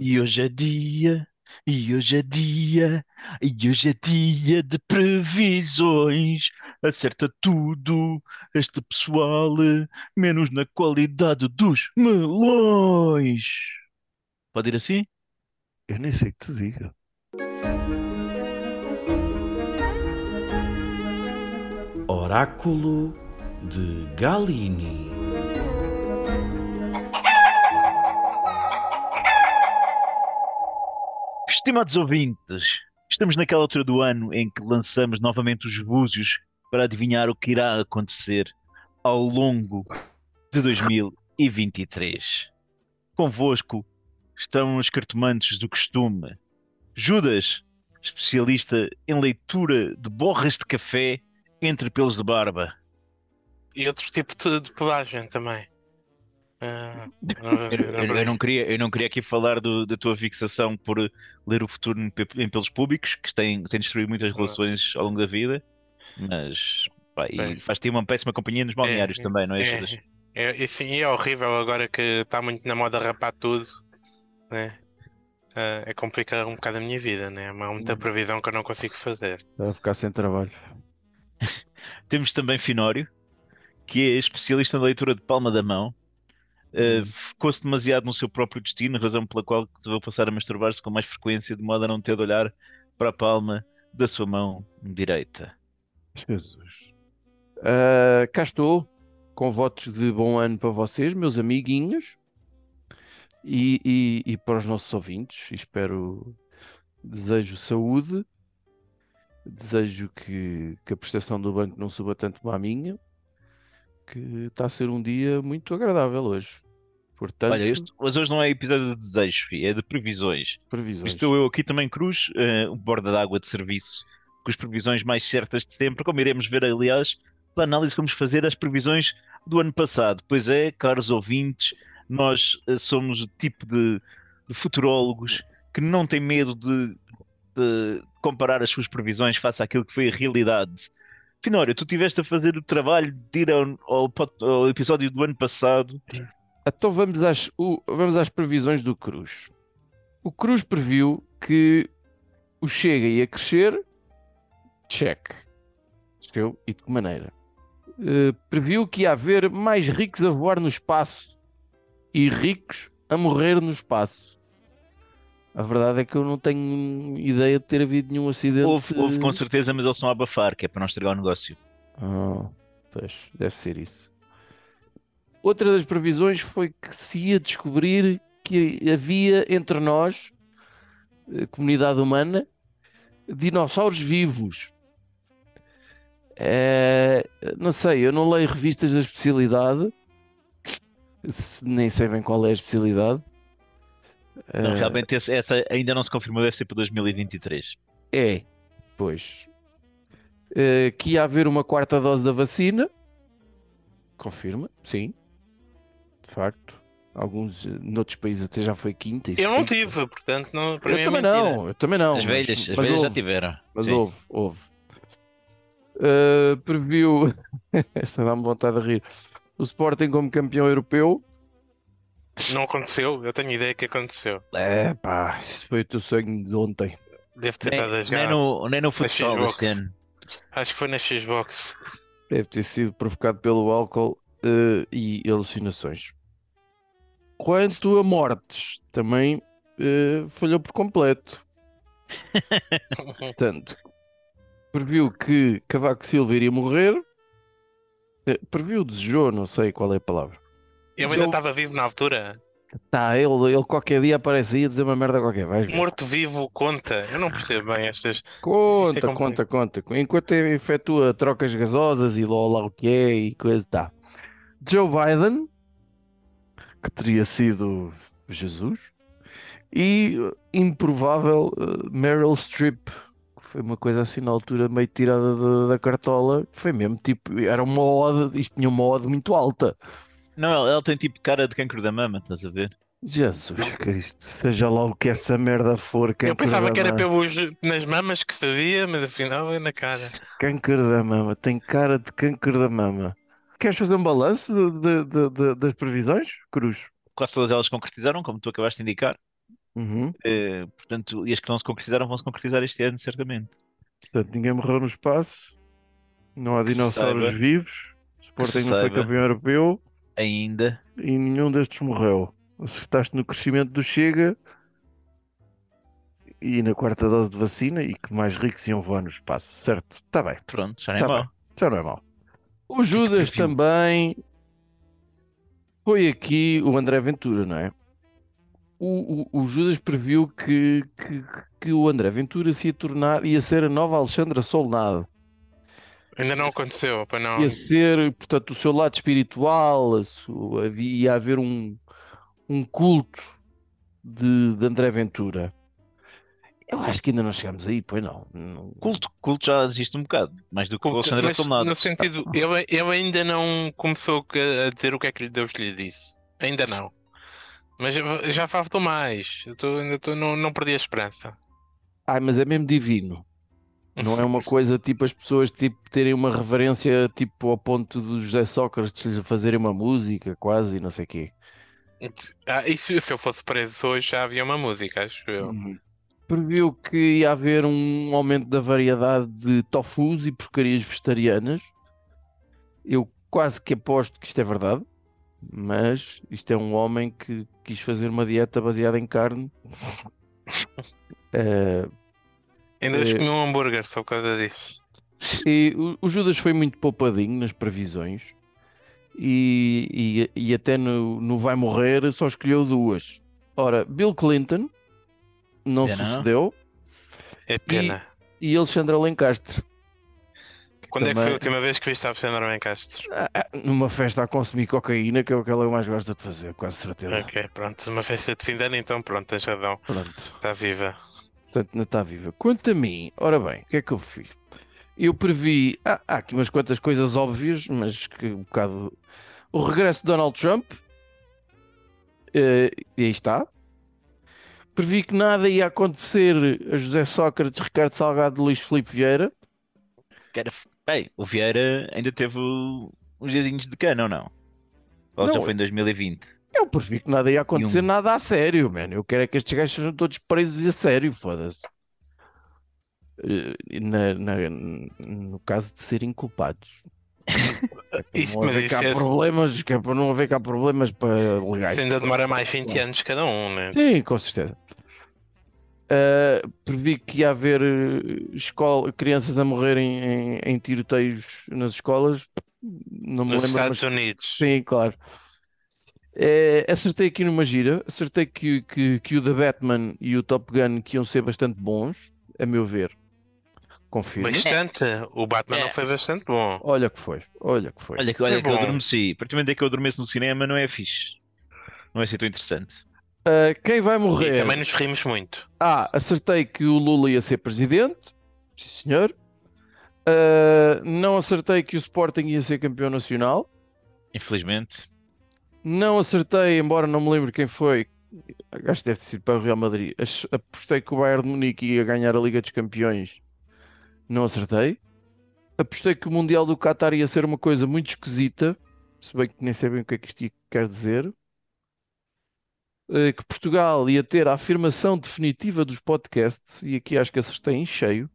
E hoje é dia, e hoje é dia, e hoje é dia de previsões. Acerta tudo, este pessoal, menos na qualidade dos melões. Pode ir assim? Eu nem sei o que te diga. Oráculo de Galini. Estimados ouvintes, estamos naquela altura do ano em que lançamos novamente os búzios para adivinhar o que irá acontecer ao longo de 2023. Convosco estão os cartomantes do costume. Judas, especialista em leitura de borras de café entre pelos de barba. E outro tipo de, de pelagem também. Ah, Eu, eu- não queria, eu não queria aqui falar do- da tua fixação por ler o futuro em, pe- em pelos públicos, que tem, tem destruído muitas relações ao longo da vida, mas pá, e faz-te uma péssima companhia nos balneários também, não é? É, é, e sim, é horrível agora que está muito na moda rapar tudo, né? Ah, é complicar um bocado a minha vida, né? Há muita previsão que eu não consigo fazer. Vai ficar sem trabalho. Temos também Finório, que é especialista na leitura de palma da mão. Uh, Focou-se demasiado no seu próprio destino, razão pela qual resolveu passar a masturbar-se com mais frequência, de modo a não ter de olhar para a palma da sua mão direita. Jesus. Ah, cá estou, com votos de bom ano para vocês, meus amiguinhos, e, e, e para os nossos ouvintes. Espero, desejo saúde, desejo que, que a prestação do banco não suba tanto como a minha, que está a ser um dia muito agradável hoje. Portanto, Olha, este, mas hoje não é episódio de desejos, é de previsões. previsões. Estou eu aqui também, Cruz, uh, borda d'água de serviço, com as previsões mais certas de sempre, como iremos ver, aliás, pela análise que vamos fazer das previsões do ano passado. Pois é, caros ouvintes, nós uh, somos o tipo de, de futurólogos que não tem medo de, de comparar as suas previsões face àquilo que foi a realidade. Finório, tu estiveste a fazer o trabalho de ir ao, ao ao episódio do ano passado. Então vamos às, o- vamos às previsões do Cruz. O Cruz previu que o Chega ia crescer, check. Percebeu? E de que maneira? Eh, previu que ia haver mais ricos a voar no espaço e ricos a morrer no espaço. A verdade é que eu não tenho ideia de ter havido nenhum acidente. Houve, houve com certeza, mas eles estão a abafar, que é para não estragar o negócio. Ah, pois, deve ser isso. Outra das previsões foi que se ia descobrir que havia entre nós, eh, comunidade humana, dinossauros vivos. Eh, não sei, eu não leio revistas da especialidade, se- nem sei bem qual é a especialidade. Não, Eh, realmente esse- essa ainda não se confirmou, deve ser para 2023. É, pois. Eh, que ia haver uma quarta dose da vacina. Confirma, sim. De facto. Alguns, eh, noutros países até já foi quinta. e Eu não tive, portanto, não, para Eu mim é também mentira. não, eu também não. as mas- velhas, as mas velhas já tiveram. Mas Sim. houve, houve. Eh, previu, esta dá-me vontade de rir, o Sporting como campeão europeu. Não aconteceu, eu tenho ideia que aconteceu. É pá, isso foi o teu sonho de ontem. Deve ter estado a Nem, jogar. nem no, nem no futsal Xbox. este ano. Acho que foi na Xbox. Deve ter sido provocado pelo álcool eh, e alucinações. Quanto a mortes, também eh, falhou por completo. Portanto, previu que Cavaco Silva iria morrer. Eh, previu, desejou, não sei qual é a palavra. Eu ainda estava vivo na altura. Tá, ele, ele qualquer dia aparece aí a dizer uma merda qualquer. Morto-vivo conta. Eu não percebo bem estas. Conta, Isto é conta, conta. Enquanto efetua trocas gasosas e lá, lá o que é e coisa tá. Joe Biden, que teria sido Jesus, e uh, improvável uh, Meryl Streep, que foi uma coisa assim na altura meio tirada da, da cartola. Foi mesmo tipo, era uma ode, isto tinha uma ode muito alta. Não, ela, ela tem tipo cara de cancro da mama, estás a ver? Jesus Cristo, seja lá o que essa merda for, Eu pensava da que era mama. pelos, nas mamas que fazia, mas afinal é na cara. Câncer da mama, tem cara de câncer da mama. Queres fazer um balanço de- de- de- de- das previsões, Cruz? Quase todas elas concretizaram, como tu acabaste de indicar. Uhum. Eh, portanto, e as que não se concretizaram vão se concretizar este ano, certamente. Portanto, ninguém morreu no espaço. Não há dinossauros saiba. vivos. O Sporting não foi campeão europeu Ainda. e nenhum destes morreu. Acertaste no crescimento do Chega e na quarta dose de vacina e que mais ricos iam voar no espaço, certo? Está bem, Pronto, já não é Tá bem. já não é mau. O Judas também foi aqui o André Ventura, não é? O, o, o Judas previu que, que, que o André Ventura se ia tornar, ia ser a nova Alexandra Solnado. Ainda não aconteceu, pois não. ia ser, portanto, o seu lado espiritual, a sua, ia haver um, um culto de, de André Ventura. Eu acho que ainda não chegamos aí, pois não. Não- Culto, culto já existe um bocado, mais do que o Culto, Alexandre mas Solnado. no sentido, ele, ele ainda não começou a a dizer o que é que Deus lhe disse. Ainda não. Mas já faltou mais. Eu tô, ainda tô, não, não perdi a esperança. Ai, mas é mesmo divino. Não é uma coisa tipo as pessoas tipo, terem uma reverência tipo ao ponto do José Sócrates fazerem uma música, quase, não sei o quê. Ah, e se, se eu fosse preso hoje já havia uma música, acho eu. Uhum. Previu que ia haver um aumento da variedade de tofus e porcarias vegetarianas. Eu quase que aposto que isto é verdade, mas isto é um homem que quis fazer uma dieta baseada em carne. Eh, Ainda hoje Eh, comi um hambúrguer só por causa disso. E o, o Judas foi muito poupadinho nas previsões e, e, e até no, no Vai Morrer só escolheu duas. Ora, Bill Clinton não não? sucedeu É pena. e Alexandre Alencastre Quando é que foi também- a última vez que viste a Alexandre Alencastre? ah, ah, numa festa a consumir cocaína, que é o que ela mais gosta de fazer, quase certeza. Ok, pronto. Uma festa de fim de ano, então pronto, tens razão. Pronto, Está viva. Portanto, não está viva. Quanto a mim, ora bem, o que é que eu fiz? Eu previ, ah, há aqui umas quantas coisas óbvias, mas que um bocado. O regresso de Donald Trump, eh, e aí está. Previ que nada ia acontecer a José Sócrates, Ricardo Salgado e Luís Filipe Vieira. Era- Bem, o Vieira ainda teve uns diazinhos de cana ou não? Ou já Não, foi em 2020? Eu previ que nada ia acontecer um- nada a sério, mano. Eu quero é que estes gajos sejam todos presos a sério, foda-se. Eh, na- na- no caso de serem culpados. É Isso, não mas haver isso é- problemas, que é para não haver cá problemas para legais. Isso ainda demora mais 20 anos cada um, né? Sim, com certeza. Uh, previ que ia haver uh, escola, crianças a morrerem em, em tiroteios nas escolas. Não me Nos lembro, Estados mas Unidos. sim, claro. Eh, acertei aqui numa gira. Acertei que, que, que o The Batman e o Top Gun que iam ser bastante bons, a meu ver. Confirmo. Bastante. O Batman É. não foi bastante bom. Olha que foi, olha que foi. Olha, que- olha Foi que eu adormeci. A partir do momento em que eu adormeço no cinema, não é fixe. Não é assim tão interessante. Uh, quem vai E morrer? também nos rimos muito. Ah, acertei que o Lula ia ser presidente. Sim, senhor. Ah, não acertei que o Sporting ia ser campeão nacional. Infelizmente. Não acertei, embora não me lembro quem foi. Acho que deve ter sido para o Real Madrid. Apostei que o Bayern de Munique ia ganhar a Liga dos Campeões. Não acertei. Apostei que o Mundial do Qatar ia ser uma coisa muito esquisita. Se bem que nem sei bem o que é que isto quer dizer. Eh, Que Portugal ia ter a afirmação definitiva dos podcasts. E aqui acho que acertei em cheio.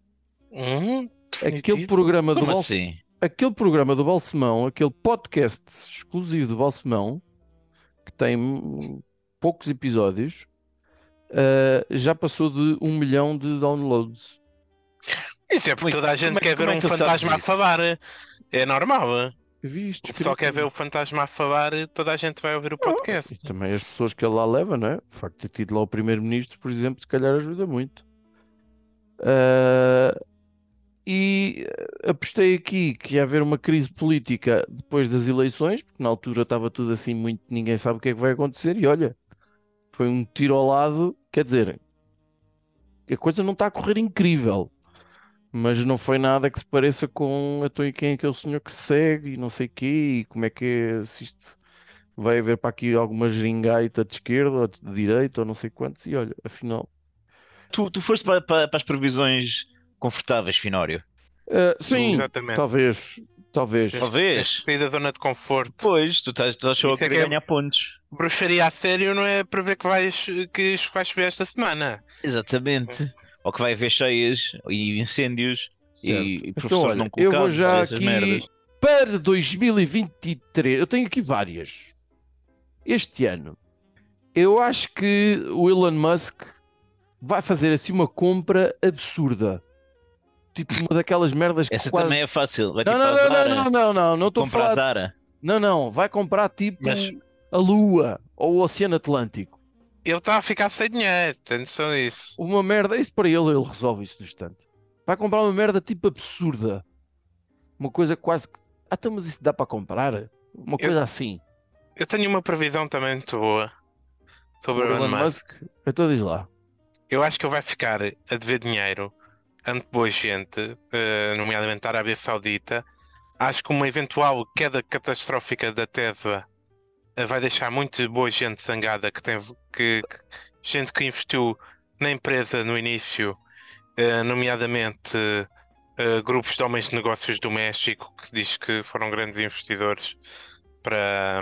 Hum, Aquele programa do Como Balse- assim? aquele programa do Balsemão, aquele podcast exclusivo do Balsemão, que tem poucos episódios, ah, já passou de um milhão de downloads. Isso é porque é- toda a gente como é- quer ver como é um que fantasma a falar. É normal. Eu vi isto O pessoal escrito. quer ver o fantasma a falar, toda a gente vai ouvir o podcast. E também as pessoas que ele lá leva, não é? O facto de ter tido lá o primeiro-ministro, por exemplo, se calhar ajuda muito. E apostei aqui que ia haver uma crise política depois das eleições, porque na altura estava tudo assim muito, ninguém sabe o que é que vai acontecer, e olha, foi um tiro ao lado, quer dizer, a coisa não está a correr incrível, mas não foi nada que se pareça com então, e quem é aquele senhor que se segue e não sei quê, e como é que é, se isto vai haver para aqui alguma geringaita de esquerda ou de direita ou não sei quantos, e olha, afinal. Tu, tu foste para, para- para as previsões confortáveis, Finório? Ah, sim, Exatamente. talvez, talvez. Tens- Talvez. sair da zona de conforto. Pois, tu estás, tu estás a é querer que é- ganhar pontos. bruxaria a sério não é prever que vais que isto vai chover esta semana. Exatamente. Ou que vai haver cheias e incêndios e, e Então, professores olha, não eu colocados, vou já essas aqui merdas. para 2023. Eu tenho aqui várias. Este ano, eu acho que o Elon Musk vai fazer assim uma compra absurda. Tipo uma daquelas merdas que Essa quase- também é fácil. Vai Não, tipo não, não, não, não, não, não, não estou a compra a falar. Zara. Não, não, vai comprar tipo Mas- a Lua ou o Oceano Atlântico. Ele está a ficar sem dinheiro, tem noção disso. Uma merda, isso para ele, ele resolve isso no instante. Vai comprar uma merda tipo absurda. Uma coisa quase que. Ah, então, mas isso dá para comprar? Uma coisa assim. Eu tenho uma previsão também muito boa sobre o Elon Musk. Então diz lá. Eu acho que ele vai ficar a dever dinheiro ante boa gente, eh, nomeadamente a Arábia Saudita. Acho que uma eventual queda catastrófica da Tesla eh, vai deixar muito boa gente zangada que tem que, que- gente que investiu na empresa no início, eh, nomeadamente grupos de homens de negócios do México que diz que foram grandes investidores para,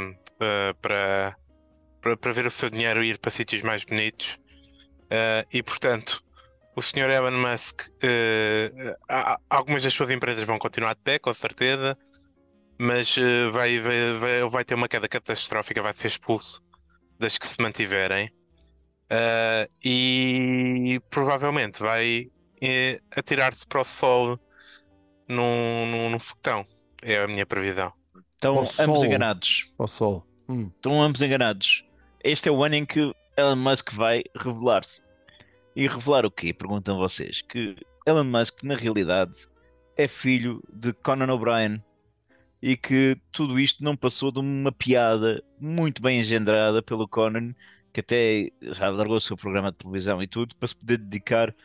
para, para, para ver o seu dinheiro ir para sítios mais bonitos. E portanto, o Sr. Elon Musk, há- algumas das suas empresas vão continuar de pé, com certeza, mas eh, vai, vai, vai, ter uma queda catastrófica, vai ser expulso das que se mantiverem. Eh, e provavelmente vai atirar-se para o sol num, num, num foguetão. É a minha previsão. Estão ambos enganados. Ao sol. Hum. Estão ambos enganados. Este é o ano em que Elon Musk vai revelar-se. E revelar o quê? Perguntam vocês. Que Elon Musk, na realidade, é filho de Conan O'Brien. E que tudo isto não passou de uma piada muito bem engendrada pelo Conan, que até já largou o seu programa de televisão e tudo, para se poder dedicar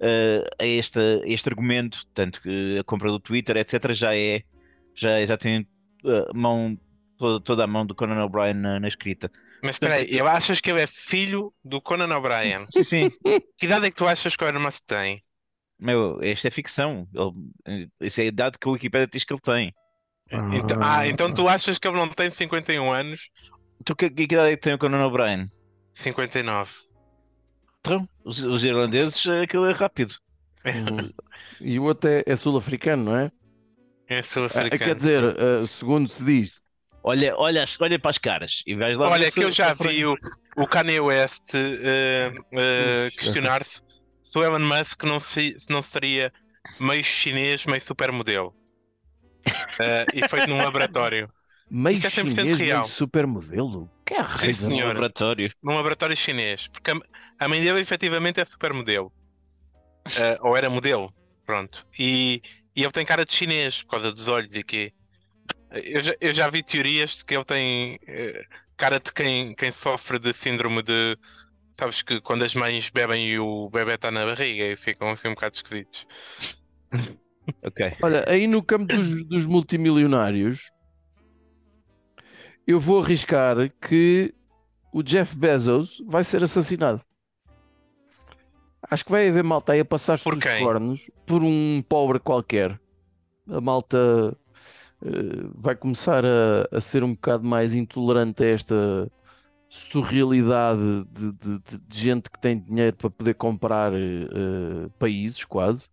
eh, a, este, a este argumento. Tanto que a compra do Twitter, etc., já é. Já, já tem eh, mão toda, toda a mão do Conan O'Brien na, na escrita. Mas espera aí, eu achas que ele é filho do Conan O'Brien? Sim, sim. Que idade é que tu achas que o Musk tem? Meu, esta é ficção. Ele, isso é a idade que a Wikipedia diz que ele tem. Então, ah, então tu achas que ele não tem 51 anos? Então, que, que idade é que tem o Conan O'Brien? 59. Então, os, os irlandeses, aquilo é rápido. E o outro é, é sul-africano, não é? É Ah, sul-africano. quer dizer, ah, segundo se diz. Olha, olha, olha para as caras e vais lá Olha, que eu já vi o, o Kanye West eh, Ixi. questionar-se se o Elon Musk não, se, não seria meio chinês, meio supermodelo. Eh, e feito num laboratório. Meio Isto é 100% chinês, meio real. supermodelo. Que é Sim, senhor. laboratório. Num laboratório chinês. Porque a, a mãe dele efetivamente é supermodelo. Eh, ou era modelo. Pronto. E, e ele tem cara de chinês por causa dos olhos e quê. Eu já, eu já vi teorias de que ele tem eh, cara de quem, quem sofre de síndrome de. Sabes que quando as mães bebem e o bebê está na barriga e ficam assim um bocado esquisitos. Ok. Olha, aí no campo dos, dos multimilionários, eu vou arriscar que o Jeff Bezos vai ser assassinado. Acho que vai haver malta aí a passar-se Por quem? cornos por um pobre qualquer. A malta vai começar a, a ser um bocado mais intolerante a esta surrealidade de, de- de- de gente que tem dinheiro para poder comprar eh, países, quase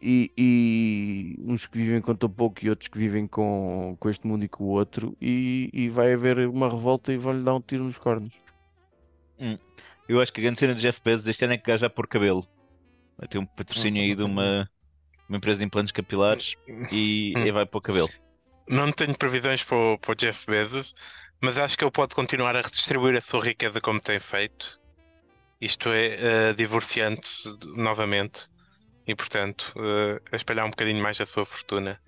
e, e uns que vivem com tão pouco e outros que vivem com, com este mundo e com o outro, e, e vai haver uma revolta e vão-lhe dar um tiro nos cornos. Eu acho que a grande cena de Jeff Bezos este ano é que vai pôr cabelo. Vai ter um patrocínio aí de uma, uma empresa de implantes capilares e, e vai pôr cabelo. Não tenho previsões para o, para o Jeff Bezos, mas acho que ele pode continuar a redistribuir a sua riqueza como tem feito. Isto é, eh, divorciando-se novamente e, portanto, eh, a espalhar um bocadinho mais a sua fortuna.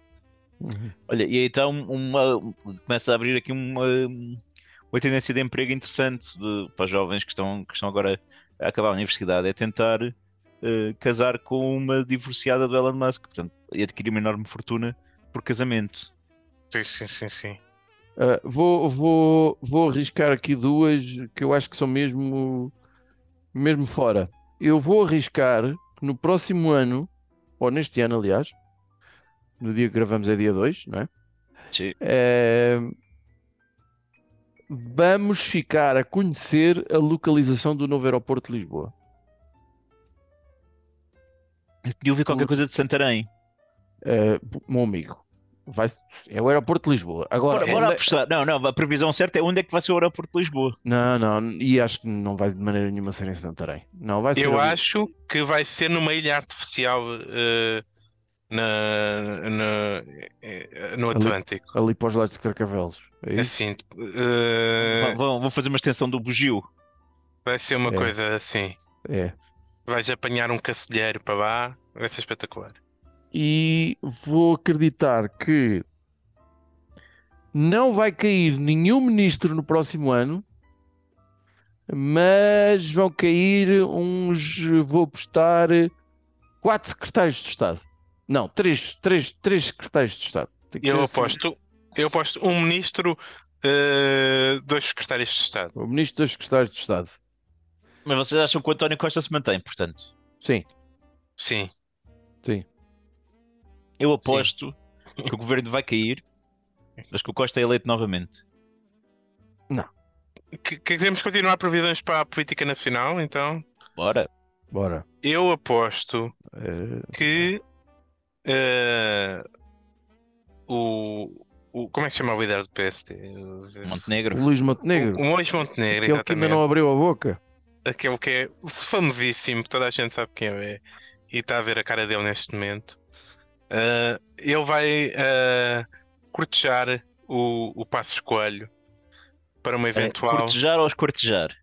Olha, e aí está um- uma, começa a abrir aqui uma, uma tendência de emprego interessante de- para jovens que estão, que estão agora a acabar a universidade, é tentar eh, casar com uma divorciada do Elon Musk, portanto, e adquirir uma enorme fortuna por casamento. Sim, sim, sim, sim. Ah, vou, vou, vou arriscar aqui duas que eu acho que são mesmo, mesmo fora. Eu vou arriscar que no próximo ano, ou neste ano, aliás, no dia que gravamos é dia 2, não é? Sim. Eh, vamos ficar a conhecer a localização do novo aeroporto de Lisboa. Eu tinha ouvido qualquer coisa de Santarém. Eh, meu amigo, vai, é o aeroporto de Lisboa. Agora, Bora, bora onde é- apostar. Não, não, a previsão certa é onde é que vai ser o aeroporto de Lisboa. Não, não, e acho que não vai de maneira nenhuma ser em Santarém. Não, vai ser Eu ali- acho que vai ser numa ilha artificial eh, na, na- eh, no Ali. Atlântico. ali para os lados de Carcavelos. É isso? Assim, Vão, vão fazer uma extensão do bugio. vai ser uma É. coisa assim. É. Vais apanhar um cacilheiro para lá, vai ser espetacular. E vou acreditar que não vai cair nenhum ministro no próximo ano, mas vão cair uns, vou apostar, quatro secretários de Estado. Não, três, três, três secretários de Estado. Eu assim. aposto, eu aposto um ministro, eh, dois secretários de Estado. O ministro dos secretários de Estado. Mas vocês acham que o António Costa se mantém, portanto. Sim, Sim. sim. Eu aposto que o governo vai cair, mas que o Costa é eleito novamente. Que Queremos continuar previsões para a política nacional, então Bora. Bora. eu aposto Eh, que eh, o, o. Como é que se chama o líder do PSD? O- Montenegro. o Luís Montenegro, O Mois Montenegro, aquele que ainda não abriu a boca. Aquele que é famosíssimo, toda a gente sabe quem é e está a ver a cara dele neste momento. Ah, ele vai ah, cortejar o, o Passos Coelho para uma É, eventual. cortejar ou escortejar?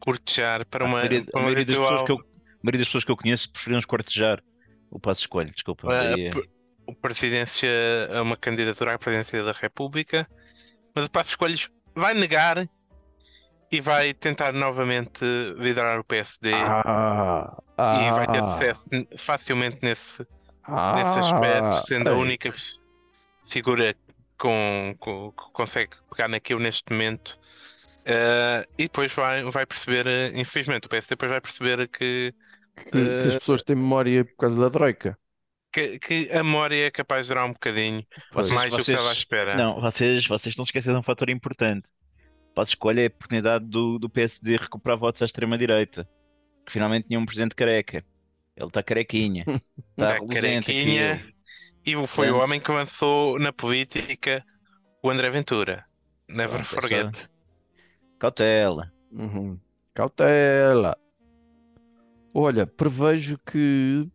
cortejar para A uma, maioria, para a uma maioria das pessoas eventual. que eu, a maioria das pessoas que eu conheço preferiam escortejar o passo escolho, desculpa. Ah, daí é- presidência a uma candidatura à presidência da República, mas o Passos Coelho vai negar e vai tentar novamente liderar o PSD Ah, e vai ter ah, sucesso facilmente nesse, nesse ah, aspecto, sendo a única figura com, com- que consegue pegar naquilo neste momento. Ah, e depois vai, vai perceber, eh, infelizmente, o PSD depois vai perceber que, que, que as pessoas têm memória por causa da Troika. que, que a memória é capaz de durar um bocadinho. Vocês- mais do que vocês- estava à espera. Não, vocês, vocês estão esquecendo um fator importante. Passo escolha é a oportunidade do, do PSD recuperar votos à extrema-direita. Que finalmente tinha um presidente careca. Ele está carequinha. Está Tá reluzente carequinha. E foi o homem que lançou na política o André Ventura. Never Pronto, é só- forget. Cautela. Uhum. Cautela. Olha, prevejo que.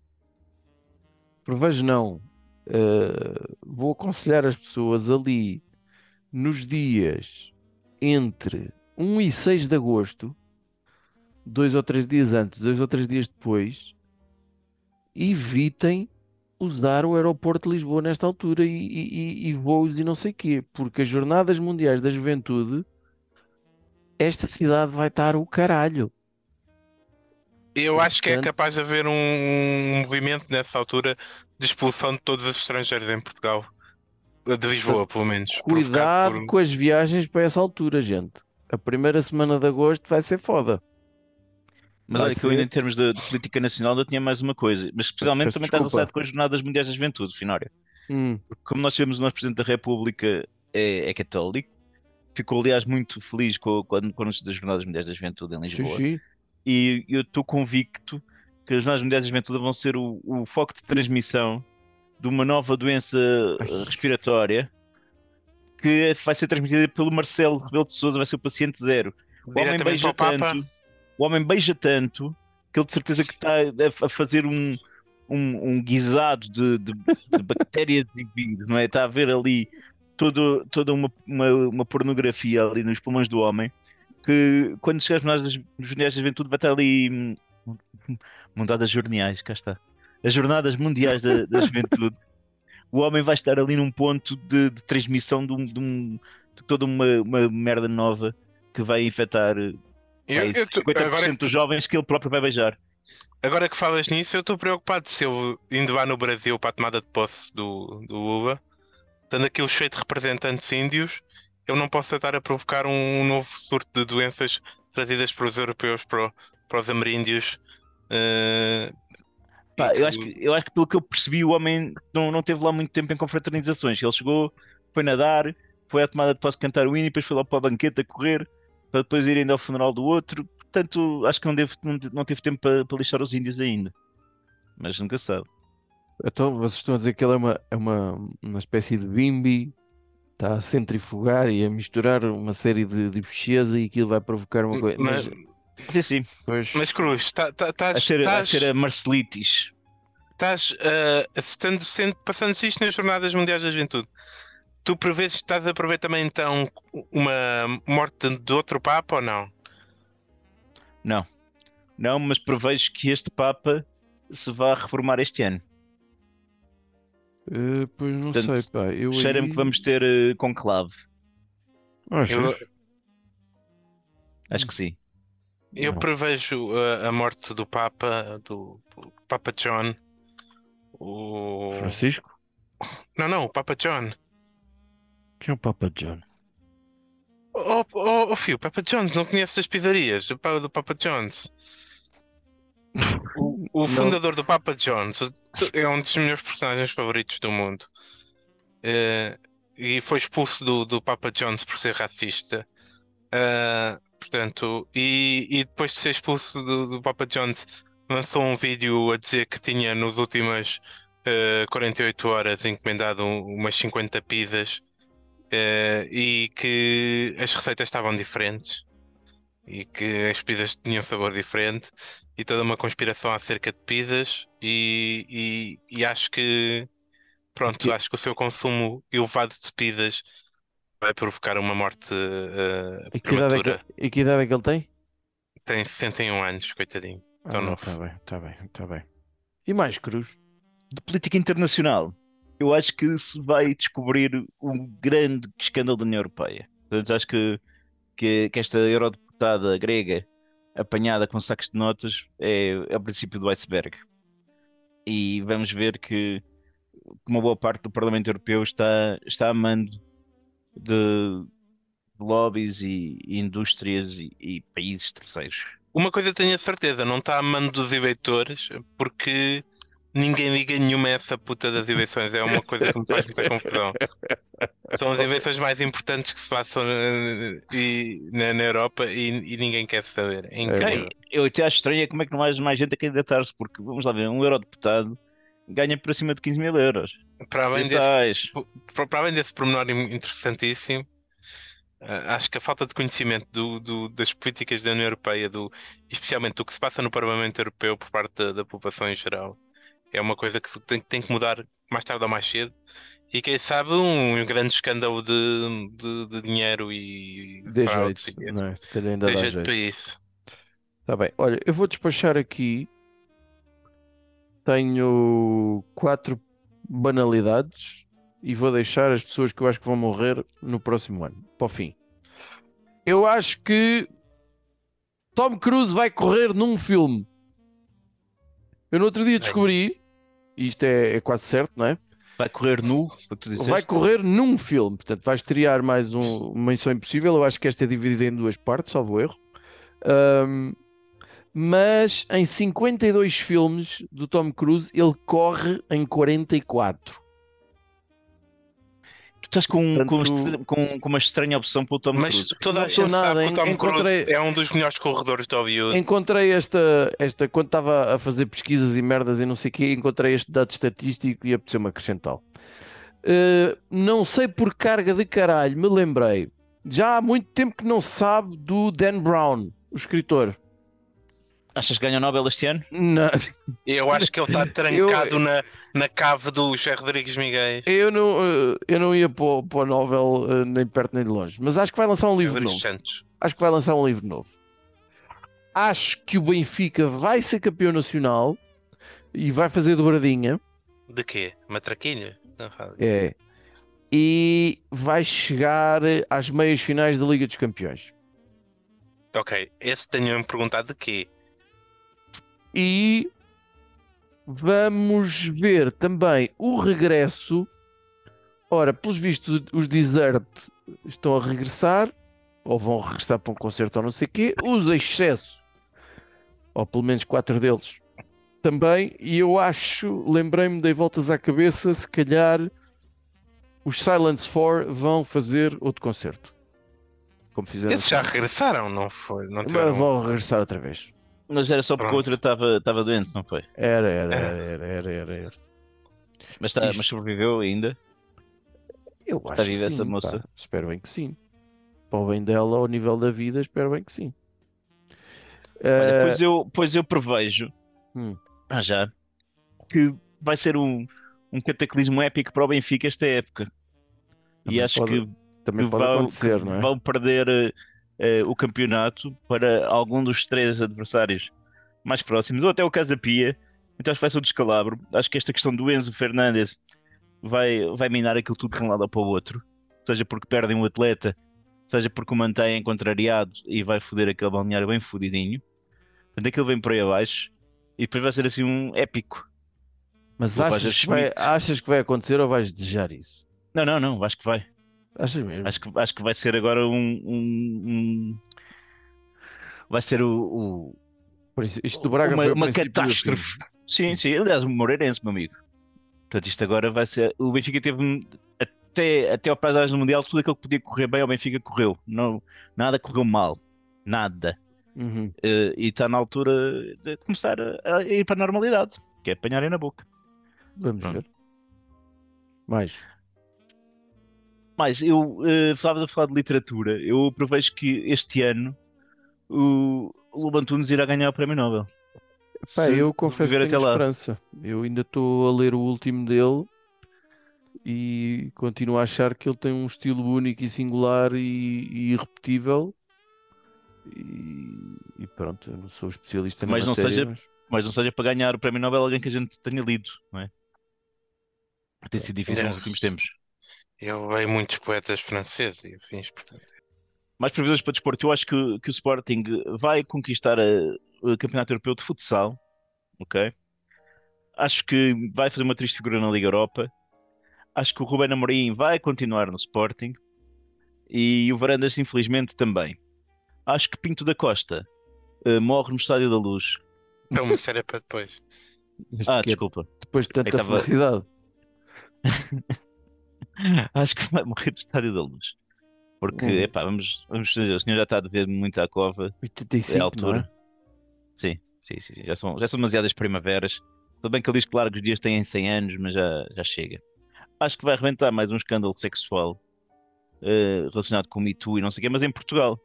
Prevejo não. Eh, vou aconselhar as pessoas ali nos dias entre 1 e 6 de agosto, dois ou três dias antes, dois ou três dias depois, evitem usar o aeroporto de Lisboa nesta altura e, e- e- voos e não sei quê, porque as Jornadas Mundiais da Juventude esta cidade vai estar o caralho. Eu acho que é capaz de haver um, um movimento nessa altura de expulsão de todos os estrangeiros em Portugal. De Lisboa, pelo menos. Cuidado por- com as viagens para essa altura, gente. A primeira semana de agosto vai ser foda. Mas Vai olha que eu ainda ser. em termos de, de política nacional ainda tinha mais uma coisa. Mas especialmente Peço também está desculpa. relacionado com as Jornadas Mundiais da Juventude, Finório. Hum, Porque como nós sabemos, o nosso Presidente da República é, é católico. Ficou, aliás, muito feliz com, com, com o anúncio das Jornadas Mundiais da Juventude em Lisboa. E eu estou convicto que as Jornadas Mundiais da Juventude vão ser o, o foco de transmissão de uma nova doença eh, respiratória que vai ser transmitida pelo Marcelo Rebelo de Sousa, vai ser o paciente zero. O homem beija tanto, o homem beija tanto que ele de certeza que está a, fazer um, um, um guisado de, de- de bactérias e vírus, não é? Está a ver ali todo, toda uma, uma, uma pornografia ali nos pulmões do homem que quando chegar às jornadas das jornadas da juventude vai estar ali hum, mundadas jornais, cá está. As jornadas mundiais da, da juventude. O homem vai estar ali num ponto de, de transmissão de, um- de um- de toda uma, uma merda nova que vai infectar eh, Eu- vai, eu tô- 50% agora, que, dos jovens que ele próprio vai beijar. agora que falas nisso, eu estou preocupado se eu indo lá no Brasil para a tomada de posse do, do Lula, tendo aqui o cheio de representantes índios, eu não posso estar a provocar um, novo surto de doenças trazidas pelos europeus para, para os ameríndios. eh, Pá, eu, acho que, eu acho que pelo que eu percebi, o homem não, não teve lá muito tempo em confraternizações. Ele chegou, foi nadar, foi à tomada de posse cantar o hino e depois foi lá para a banqueta correr para depois ir ainda ao funeral do outro. Portanto, acho que não, deve, não, não teve tempo para, para lixar os índios ainda. Mas nunca sabe. Então vocês estão a dizer que ele é uma, é uma, uma espécie de bimbi, está a centrifugar e a misturar uma série de, de e aquilo vai provocar uma coisa. Mas, Mas, Sim, sim. pois, mas Cruz, tá- tá- A estás ser, a estás- ser a Marcelitis. estás ah, estando, sendo, passando-se isto nas Jornadas Mundiais da Juventude. Tu prevês, estás a prever também então uma morte de outro Papa ou não? Não. Não, mas prevejo que este Papa se vá reformar este ano. eh, pois não Portanto, sei, pá. Eu Cheira-me aí- que vamos ter eh, conclave. Achas? Eu- Acho que sim. Eu prevejo a, a morte do Papa, do Papa John. O... Francisco? Não, não, o Papa John. Quem é o Papa John? Oh, oh, oh filho, Papa John's, não conheces as pizzarias do, do Papa John's? O, o fundador do Papa John's é um dos meus personagens favoritos do mundo. Eh, e foi expulso do, do Papa John's por ser racista. Eh, portanto, e, e depois de ser expulso do, do Papa John's, lançou um vídeo a dizer que tinha nos últimas eh, 48 horas encomendado um- umas 50 pizzas eh, e que as receitas estavam diferentes e que as pizzas tinham sabor diferente e toda uma conspiração acerca de pizzas e, e, e acho que pronto, acho que o seu consumo elevado de pizzas vai provocar uma morte eh, E que, idade é prematura. que, e que idade é que ele tem? Tem 61 anos, coitadinho. Tão novo. Está bem, está bem, está bem. E mais, Cruz? De política internacional, eu acho que se vai descobrir um grande escândalo da União Europeia. Portanto, acho que, que, que esta eurodeputada grega apanhada com sacos de notas é, é o princípio do iceberg. E vamos ver que uma boa parte do Parlamento Europeu está, está a mando de, lobbies e, e indústrias e, e países terceiros. Uma coisa tenho a certeza, não está a mando dos eleitores porque ninguém liga nenhuma a essa puta das eleições. É uma coisa que me faz muita confusão. São as eleições mais importantes que se passam eh, e- na, na Europa e, e ninguém quer saber. É eu até acho estranho é como é que não há mais gente a candidatar-se, porque vamos lá ver, um eurodeputado ganha por acima de 15 mil euros. Para além desse, para além desse pormenor in- interessantíssimo, eh, acho que a falta de conhecimento do, do- das políticas da União Europeia, do, especialmente do que se passa no Parlamento Europeu por parte da, da população em geral, é uma coisa que tem, tem que mudar mais tarde ou mais cedo. E quem sabe um, grande escândalo de, de, de dinheiro e Dê fraudes jeito, não é? Se calhar ainda dá jeito jeito. para isso. Está bem. Olha, eu vou despachar aqui. Tenho quatro banalidades e vou deixar as pessoas que eu acho que vão morrer no próximo ano, para o fim. Eu acho que Tom Cruise vai correr num filme. Eu no outro dia descobri, e isto é, é quase certo, não é? Vai correr nu. Vai correr num filme, portanto, vai estrear mais um, uma Missão Impossível. Eu acho que esta é dividida em duas partes, salvo erro. Ahm, mas em 52 filmes do Tom Cruise, ele corre em 44. Tu estás com, com, Portanto- com, com uma estranha opção pelo Tom Mas Cruise. toda a gente nada, sabe que o Tom encontrei- Cruise é um dos melhores corredores de Hollywood. Encontrei esta, esta quando estava a fazer pesquisas e merdas e não sei o quê, encontrei este dado estatístico e apeteceu-me acrescentá-lo. Uh, não sei por carga de caralho, me lembrei. Já há muito tempo que não se sabe do Dan Brown, o escritor. Achas que ganha o Nobel este ano? Não, Eu acho que ele está trancado na, na cave do José Rodrigues Miguel. eu, não, uh, eu não ia para o, para o novel uh, nem perto nem de longe, mas acho que vai lançar um livro Rodrigues novo. Santos. Acho que vai lançar um livro novo. Acho que o Benfica vai ser campeão nacional e vai fazer dobradinha. De quê? Fala. É. E vai chegar às meias finais da Liga dos Campeões. Ok, esse tenho-me perguntado de quê? E vamos ver também o regresso. Ora, pelos vistos, os Desert estão a regressar, ou vão regressar para um concerto ou não sei o quê. Os Excesso, ou pelo menos quatro deles, também. E eu acho, lembrei-me, dei voltas à cabeça, se calhar os Silence 4 vão fazer outro concerto. Como fizeram. Esses já regressaram, não foi? Não Mas tiveram... vão regressar outra vez. Mas era só porque Pronto. a outra estava estava doente, não foi? Era, era, era, era, era, era. era. Mas, tá, Isto- mas sobreviveu ainda. Eu acho que viva essa sim, moça? pá. Espero bem que sim. Para o bem dela, ao nível da vida, espero bem que sim. Olha, Eh, pois, eu, pois eu prevejo, Hum. ah, já, que vai ser um, um cataclismo épico para o Benfica esta época. Também e acho pode- que, também que pode vão, acontecer, que não é? vão perder eh, o campeonato para algum dos três adversários mais próximos, ou até o Casa Pia. Então acho que vai ser um descalabro. Acho que esta questão do Enzo Fernandes vai, vai minar aquilo tudo de um lado ou para o outro. Seja porque perdem o atleta, seja porque o mantêm contrariado e vai foder aquele balneário bem fodidinho. Portanto, aquilo vem por aí abaixo e depois vai ser assim um épico. Mas achas que, vai, achas que vai acontecer ou vais desejar isso? Não, não, não, acho que vai. Achas mesmo? Acho que, acho que vai ser agora um. um- um- Vai ser o, o- isto do Braga uma, foi uma catástrofe. Sim, sim. Aliás, o Moreirense, meu amigo. Portanto, isto agora vai ser. O Benfica teve até, até ao paisagem do Mundial, tudo aquilo que podia correr bem, o Benfica correu. Não, nada correu mal. Nada. Uhum. Eh, e está na altura de começar a, a ir para a normalidade, que é apanharem na boca. Vamos Pronto. ver. Mais. Mas eu estavas a falar de literatura. Eu prevejo que este ano o, Lobo Antunes irá ganhar o Prémio Nobel. Pá, eu confesso que tenho esperança. Eu ainda estou a ler o último dele e continuo a achar que ele tem um estilo único e singular e, e irrepetível. E, e pronto, eu não sou especialista Mas não matéria, seja- mas- Mas não seja para ganhar o Prémio Nobel alguém que a gente tenha lido, não é? Tem sido difícil É. nos últimos tempos. Eu leio muitos poetas franceses e afins, portanto. Mais previsões para o desporto. Eu acho que, que o Sporting vai conquistar o Campeonato Europeu de Futsal. Ok? Acho que vai fazer uma triste figura na Liga Europa. Acho que o Rubén Amorim vai continuar no Sporting. E o Varandas, infelizmente, também. Acho que Pinto da Costa eh, morre no Estádio da Luz. Então, uma série para depois. Ah, é desculpa. depois de tanta tava- felicidade. Acho que vai morrer no Estádio da Luz. Porque, Hum. epá, vamos, vamos, o senhor já está a dever muito à cova. 85, É a altura. Sim, sim, sim, sim. Já são, já são demasiadas primaveras. Tudo bem que ele diz, claro, que os dias têm 100 anos, mas já, já chega. Acho que vai arrebentar mais um escândalo sexual eh, relacionado com o Me Too e não sei o quê, mas em Portugal.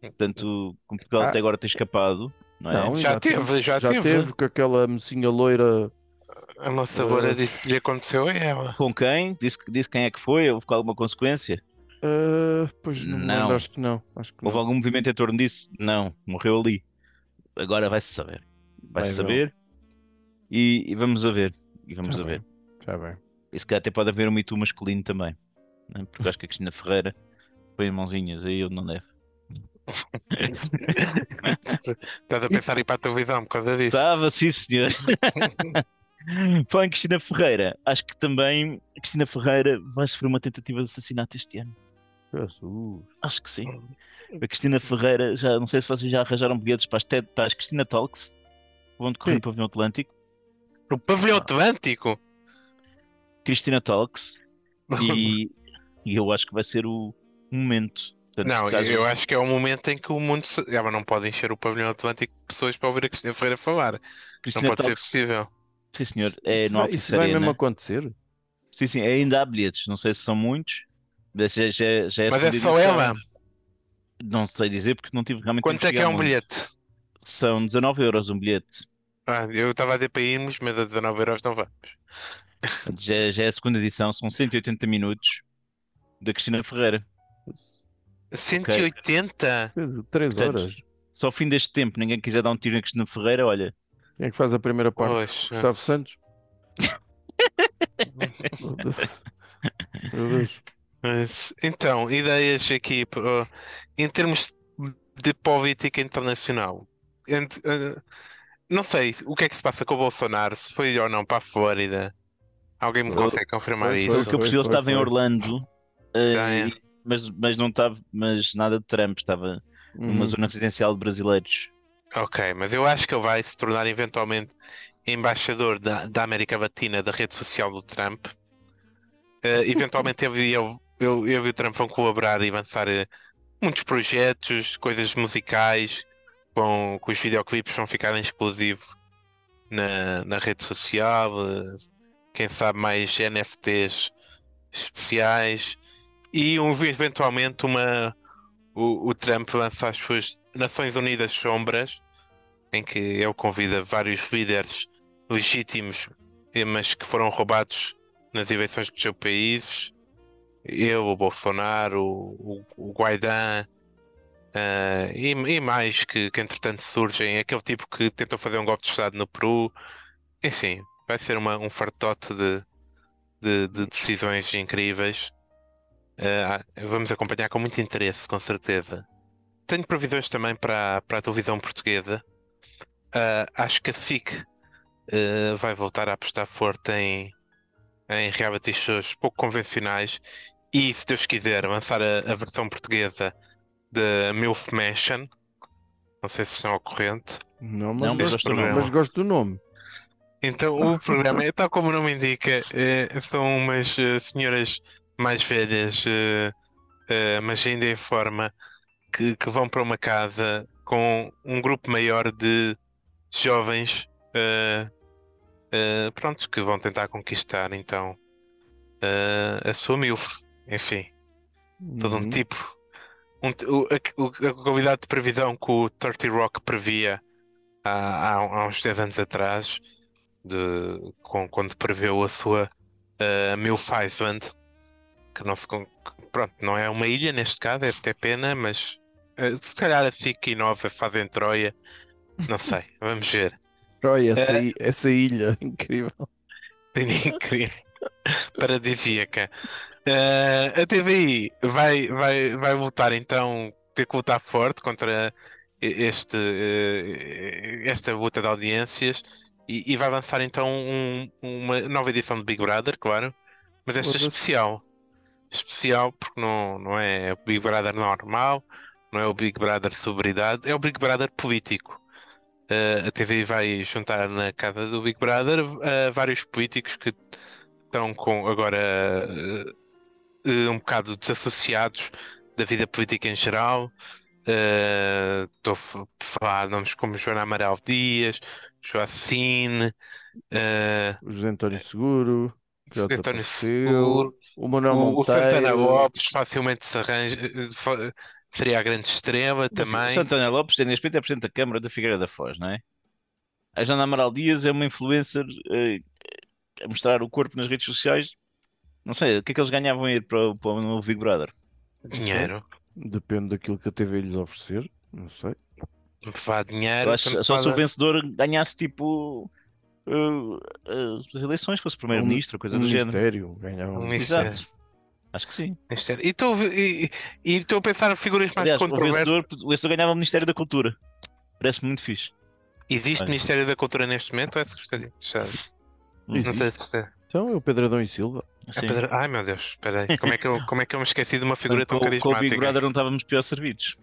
Portanto, como Portugal Ah. até agora tem escapado, não é? Não, Já teve, já teve. com aquela mocinha loira. A nossa loura disse que lhe aconteceu a ela. Com quem? Disse, disse quem é que foi? Houve alguma consequência? ah, pois não, Não. lembro, acho que não. Acho que Houve não. algum movimento em torno disso? Não, morreu ali. Agora vai-se saber. Vai-se Vai, saber. E, e vamos a ver. E vamos Tá a bem. ver. Já bem. E se calhar até pode haver um Me Too masculino também. né? Porque eu acho que a Cristina Ferreira põe mãozinhas aí onde não deve. Estás a pensar em ir para a televisão por causa disso. Estava, sim, senhor. Falando Cristina Ferreira, acho que também a Cristina Ferreira vai sofrer uma tentativa de assassinato este ano. Jesus. Acho que sim. A Cristina Ferreira, já não sei se vocês já arranjaram bilhetes para as, TED, para as Cristina Talks, que vão decorrer no Pavilhão Atlântico. No pavilhão atlântico. Cristina Talks. E, e eu acho que vai ser o momento. Portanto, Não, caso- eu acho que é o momento em que o mundo. Se... Ah, mas não pode encher o pavilhão atlântico de pessoas para ouvir a Cristina Ferreira falar. Não Cristina pode ser Talks, possível. Sim senhor, é isso no vai, isso vai mesmo Arena. acontecer? Sim, sim, ainda há bilhetes, não sei se são muitos. mas Já, já, já é Mas é só ela. Não sei dizer porque não tive realmente Quanto é que é um muito. bilhete? São 19 euros um bilhete. Ah, eu estava a dizer para irmos, mas a 19 euros não vamos. Já, já é a segunda edição, são 180 minutos da Cristina Ferreira. 180? Três Portanto, horas. Se ao fim deste tempo ninguém quiser dar um tiro na Cristina Ferreira, olha, Quem é que faz a primeira parte? Poxa. Gustavo Santos? Meu Deus. Mas, então, ideias aqui em termos de política internacional. Ent- eh, não sei o que é que se passa com o Bolsonaro, se foi ou não para a Flórida. Alguém me Foi- consegue confirmar foi- isso? pelo que eu foi, percebi, ele foi, estava em foi. Orlando, Já é. e- mas, mas não estava, mas nada de Trump, estava numa Uhum. zona residencial de brasileiros. Ok, mas eu acho que ele vai se tornar eventualmente embaixador da, da América Latina da rede social do Trump. Eh, eventualmente eu vi, eu, eu, o Trump vão colaborar e avançar eh, muitos projetos, coisas musicais, com, com os videoclipes vão ficar em exclusivo na, na rede social, eh, quem sabe mais NFTs especiais e um, eventualmente uma, o, o Trump lança as suas Nações Unidas Sombras, em que ele convida vários líderes legítimos, eh, mas que foram roubados nas eleições dos seus países. Eu, o Bolsonaro, o, o Guaidã uh, e, e, mais que, que entretanto surgem. Aquele tipo que tentou fazer um golpe de Estado no Peru. Enfim, vai ser uma, um fartote de, de, de decisões incríveis. Uh, vamos acompanhar com muito interesse, com certeza. Tenho previsões também para, para a televisão portuguesa. Uh, acho que a FIC uh, vai voltar a apostar forte em, em reality shows pouco convencionais e, se Deus quiser, lançar a, a versão portuguesa de MILF Mansion. Não sei se são ao corrente. Não, mas, Não, mas gosto, gosto do nome. mas gosto do nome. Então, o programa, é tal como o nome indica, é, são umas eh, senhoras mais velhas, eh, mas ainda em forma, que, que vão para uma casa com um grupo maior de jovens, eh, eh, prontos, que vão tentar conquistar então eh, a sua MILF. Enfim, todo um Uhum. tipo. Um o, a, a qualidade de previsão que o 30 Rock previa há, há, há uns 10 anos atrás, de, com- quando preveu a sua uh, Milf Island, que não se. que, Pronto, não é uma ilha neste caso, é até pena, mas uh, se calhar a FIC e Nova fazem Troia, não sei, vamos ver. Troia, essa, É. i- essa ilha incrível. Incrível. Paradisíaca. Eh, a TVI vai, vai, vai lutar então, ter que lutar forte contra este, eh, esta luta de audiências e, e vai lançar então um- uma nova edição de Big Brother, claro, mas esta Foda-se. especial. Especial porque não, não é o Big Brother normal, não é o Big Brother celebridade, é o Big Brother político. Eh, a TVI vai juntar na casa do Big Brother eh, vários políticos que estão com agora eh, um bocado desassociados da vida política em geral. Estou a f- falar nomes como Joana Amaral Dias, Joacine, O José António Seguro, que já António. Seguro, O Manuel o, o Santana Monteiro. Lopes facilmente se arranja, seria a grande estrela também. Santana Lopes, neste aspecto, é Presidente da Câmara da Figueira da Foz, não é? A Jana Amaral Dias é uma influencer eh, a mostrar o corpo nas redes sociais. Não sei, o que é que eles ganhavam a ir para, o- para o novo Big Brother? Dinheiro, Depende daquilo que a TV lhes oferecer. Não sei. vá dinheiro. Acho só se o vencedor ganhasse tipo eh, eh, as eleições, fosse primeiro-ministro, coisa um do género. ministério. Ganhava Um um ministério. Acho que sim. Ministério. E estou e- e estou a pensar em figuras mais Aliás, o controversas. vencedor, o vencedor ganhava o Ministério da Cultura. Parece muito fixe. Existe Olha. Ministério da Cultura neste momento ou é Secretaria? Já- Não sei se. Então é o Pedro Adão e Silva. É Sim. Pedro- Ai meu Deus, espera aí. Como é, que eu, como é que eu me esqueci de uma figura tão com, com o Big carismática? Brother não estávamos pior servidos.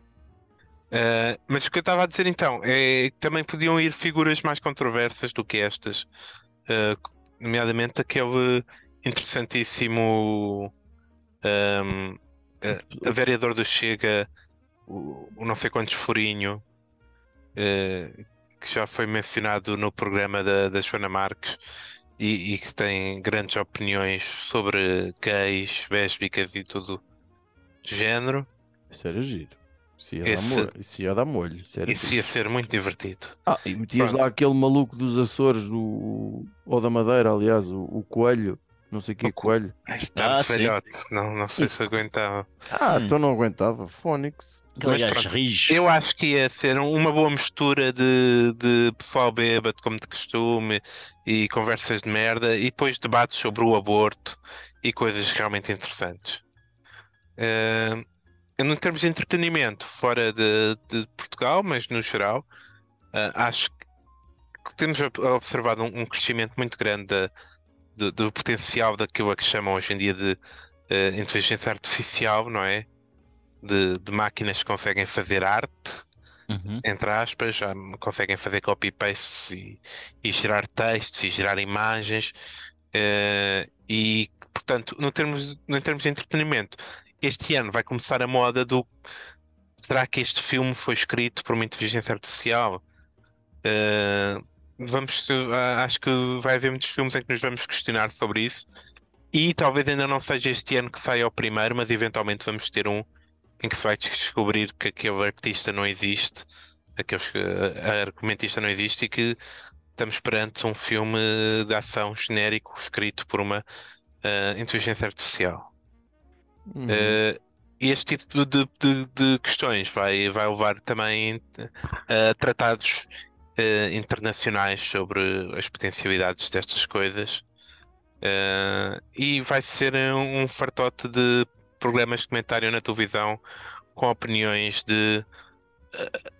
Uh, mas o que eu estava a dizer então é que também podiam ir figuras mais controversas do que estas, uh, nomeadamente aquele interessantíssimo um, uh, vereador do Chega, o, o não sei quantos Furinho, uh, que já foi mencionado no programa da, da Joana Marques e, e que tem grandes opiniões sobre gays, lésbicas e tudo do género. Isso era giro. Isso ia, Esse- dar, molho. Isso ia dar molho. Isso Isso ia ser muito divertido. Ah, e metias Pronto. lá aquele maluco dos Açores, o... ou da Madeira, aliás, o, o Coelho. Não sei que O co- Coelho. Ah, Está Ah, muito sim. velhote, não, não sei se aguentava. Ah, Hum. então não aguentava. Fónix. Mas pronto, rige. Eu acho que ia ser um- uma boa mistura de, de pessoal bêbado, como de costume, e conversas de merda, e depois debates sobre o aborto e coisas realmente interessantes. Eh, em termos de entretenimento, fora de, de Portugal, mas no geral, eh, acho que temos ob- observado um, um crescimento muito grande da- do, do potencial daquilo a que chamam hoje em dia de eh, inteligência artificial, não é? De, de máquinas que conseguem fazer arte, Uhum. entre aspas, já conseguem fazer copy-paste e, e gerar textos e gerar imagens, eh, e Portanto, no termos, em termos de entretenimento, este ano vai começar a moda do será que este filme foi escrito por uma inteligência artificial? Uh, vamos, acho que vai haver muitos filmes em que nos vamos questionar sobre isso. E talvez ainda não seja este ano que saia o primeiro, mas eventualmente vamos ter um em que se vai descobrir que aquele artista não existe, aqueles, a argumentista não existe e que estamos perante um filme de ação genérico escrito por uma uh, inteligência artificial. Uhum. Uh, este tipo de, de, de, questões vai, vai levar também a tratados uh, internacionais sobre as potencialidades destas coisas e vai ser um, fartote de programas de comentário na televisão com opiniões de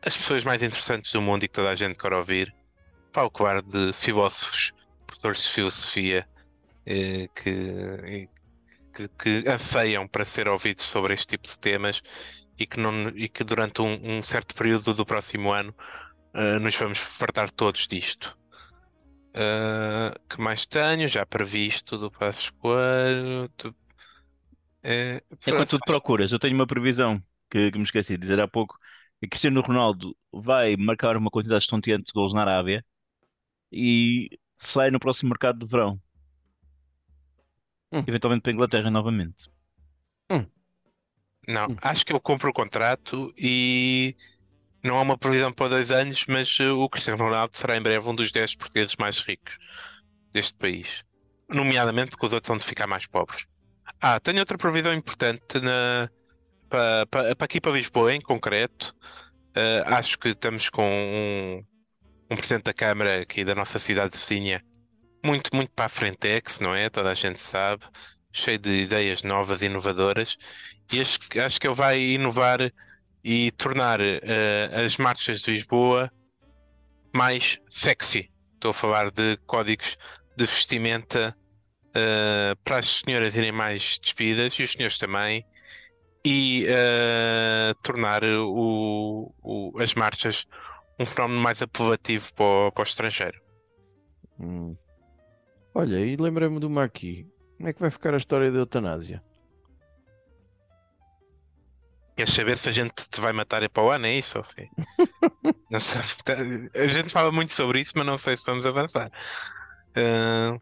as pessoas mais interessantes do mundo e que toda a gente quer ouvir. Falo claro de filósofos, professores de filosofia eh, que, que, que anseiam para ser ouvidos sobre este tipo de temas e que, não, e que durante um, um certo período do próximo ano uh, nos vamos fartar todos disto. Uh, que mais tenho? Já previsto do Passo Coelho. É, Enquanto tu procuras, eu tenho uma previsão que, que, me esqueci de dizer há pouco. Que Cristiano Ronaldo vai marcar uma quantidade estonteante de gols na Arábia e sai no próximo mercado de verão. Hum. Eventualmente para a Inglaterra novamente. Hum. Não, Hum. acho que ele cumpre o contrato e não há uma previsão para dois anos, mas uh, o Cristiano Ronaldo será em breve um dos 10 portugueses mais ricos deste país. Nomeadamente porque os outros vão de ficar mais pobres. Ah, tenho outra previsão importante na, para, para, para aqui para Lisboa, em concreto. Uh, acho que estamos com um, um presidente da Câmara aqui da nossa cidade vizinha muito, muito para a frente que não é? Toda a gente sabe, cheio de ideias novas e inovadoras. E acho, acho que ele vai inovar e tornar uh, as marchas de Lisboa mais sexy. Estou a falar de códigos de vestimenta uh, para as senhoras irem mais despidas e os senhores também. E uh, tornar o, o- as marchas um fenómeno mais apelativo para o, para o estrangeiro. Hum. Olha, e lembrei-me uma aqui. Como é que vai ficar a história da eutanásia? Queres saber se a gente te vai matar para o ano? É isso, Sofia? Não sei. A gente fala muito sobre isso, mas não sei se vamos avançar. Ah,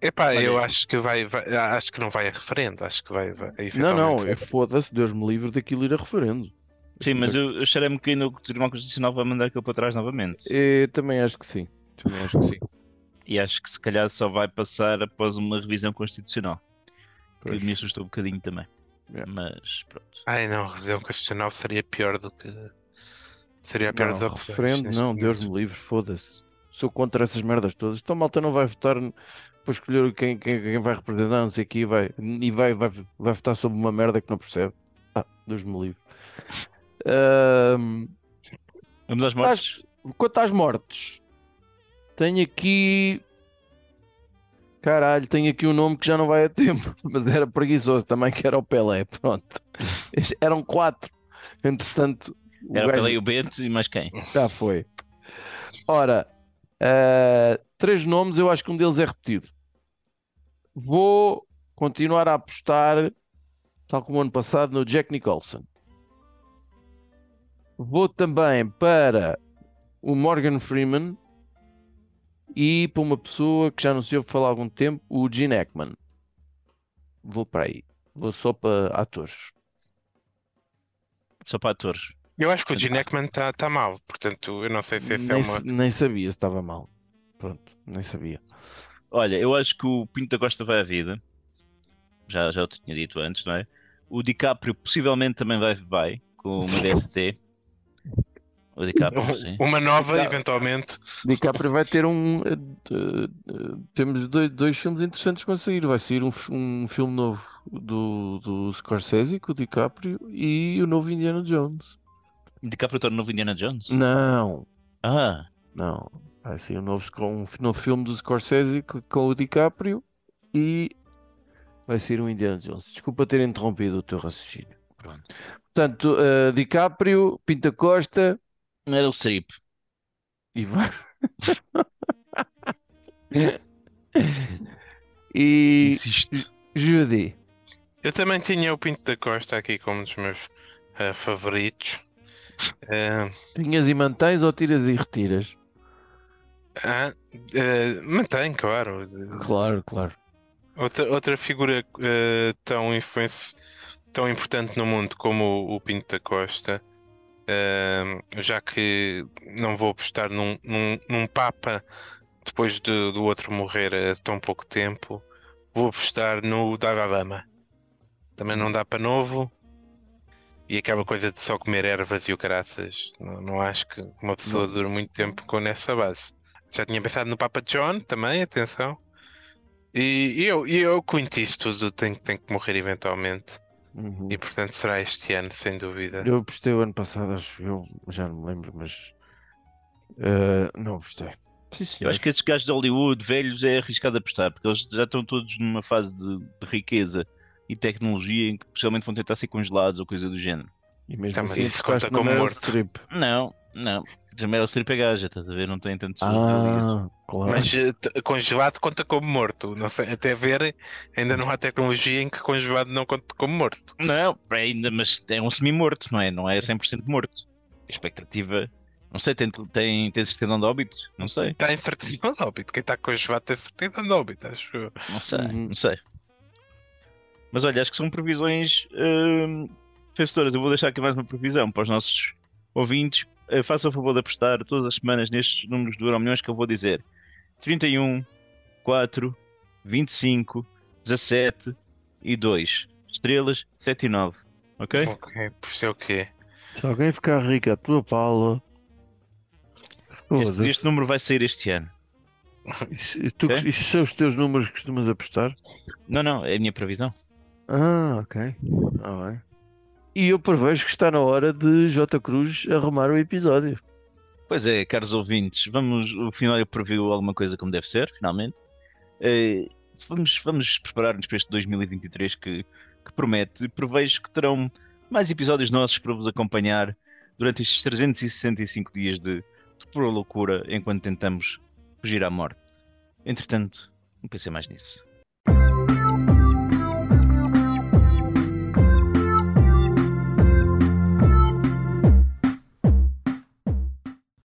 epá, Olha- eu acho que vai, vai- acho que não vai a referendo, acho que vai, vai Não, não, é foda-se, Deus me livre daquilo ir a referendo. Sim, mas eu, eu cheirei-me que ainda o Tribunal Constitucional vai mandar aquilo para trás novamente. Eu também acho que sim. Também acho que sim. E acho que se calhar só vai passar após uma revisão constitucional. Que me assustou um bocadinho também. Yeah. Mas pronto. Ai não, a revisão constitucional seria pior do que. Seria a pior Não, das opções. referendo, não, Deus momento. me livre, foda-se. Sou contra essas merdas todas. Então, malta não vai votar para escolher quem, quem, quem vai representar, não sei aqui, vai, e vai, vai, vai votar sobre uma merda que não percebe. Ah, Deus me livre. Ahm, Vamos às mortes? quanto às mortes, tenho aqui. Caralho, tenho aqui um nome que já não vai a tempo, mas era preguiçoso também, que era o Pelé. Pronto, eram quatro. Entretanto, Era o gajo- Pelé e o Bento e mais quem? já foi. Ora, eh, três nomes, eu acho que um deles é repetido. Vou continuar a apostar, tal como ano passado, no Jack Nicholson. Vou também para o Morgan Freeman e para uma pessoa que já não se ouve falar há algum tempo, o Gene Hackman. Vou para aí. Vou só para atores. Só para atores. Eu acho que o Gene Hackman está tá mal, portanto, eu não sei se esse é uma. nem sabia se estava mal. Pronto, nem sabia. Olha, eu acho que o Pinto da Costa vai à vida. Já, já o tinha dito antes, não é? O DiCaprio possivelmente também vai, vai com uma DST. O DiCaprio, sim. Uma nova, Já- eventualmente. DiCaprio vai ter um. eh, eh, eh, temos dois, dois filmes interessantes para sair. Vai sair um, um filme novo do, do Scorsese com o DiCaprio e o novo Indiana Jones. O DiCaprio torna novo Indiana Jones? Não, Ah, não. Vai sair um novo, com um novo filme do Scorsese co- com o DiCaprio e vai sair um Indiana Jones. Desculpa ter interrompido o teu raciocínio. pronto. Portanto, eh, DiCaprio, Pinta Costa Não era o Streep. e vai. e Insisto. Judy. Eu também tinha o Pinto da Costa aqui como um dos meus eh, favoritos. Eh, Tinhas e mantens ou tiras e retiras? ah, eh, mantém, claro. Claro, claro. Outra, outra figura eh, tão influenci- tão importante no mundo como o, o Pinto da Costa, já que não vou apostar num, num, num Papa depois de- do outro morrer há tão pouco tempo, vou apostar no Dalai Lama. Também não dá para novo. E aquela coisa de só comer ervas e o caraças, não, não acho que uma pessoa Não. dure muito tempo com nessa base. Já tinha pensado no Papa John também, atenção. E, e eu, e eu com isso tudo tenho, tenho que morrer eventualmente. Uhum. E portanto será este ano, sem dúvida. Eu apostei o ano passado, acho eu, já não me lembro, mas eh, não apostei. Sim, Eu acho que esses gajos de Hollywood velhos é arriscado apostar, porque eles já estão todos numa fase de, de riqueza e tecnologia em que possivelmente vão tentar ser congelados ou coisa do género. E mesmo Tá, mas assim, isso conta como morto. Streep. Não, não. A Meryl Streep é gaja, estás a ver? Não tem tantos. Ah, claro. Mas eh, congelado conta como morto. Não sei, até ver, ainda não há tecnologia em que congelado não conta como morto. Não, é ainda, mas é um semi-morto, não é? Não é 100% morto. A expectativa. Não sei, tem, tem, tem certidão de óbito? Não sei, Está em certidão de óbito. Quem está congelado tem certidão de óbito, acho eu. não sei, Uhum. não sei. Mas olha, acho que são previsões hum, vencedoras. Eu vou deixar aqui mais uma previsão para os nossos ouvintes. Eh, façam o favor de apostar todas as semanas nestes números do Euro Milhões que eu vou dizer: 31, 4, 25, 17 e 2. Estrelas 7 e 9. Ok? Ok, por isso é o quê? Se alguém ficar rico à tua pala. Este, este número vai sair este ano. Isso- tu- Ok. Isso são os teus números que costumas apostar? Não, não, é a minha previsão. Ah, ok. Ah, bem. E eu prevejo que está na hora de J. Cruz arrumar o episódio. Pois é, caros ouvintes, vamos, o final previu alguma coisa como deve ser, finalmente. Eh, vamos, vamos preparar-nos para este 2023 que, que promete. Prevejo que terão mais episódios nossos para vos acompanhar durante estes 365 dias de, de pura loucura enquanto tentamos fugir à morte. Entretanto, não pensei mais nisso.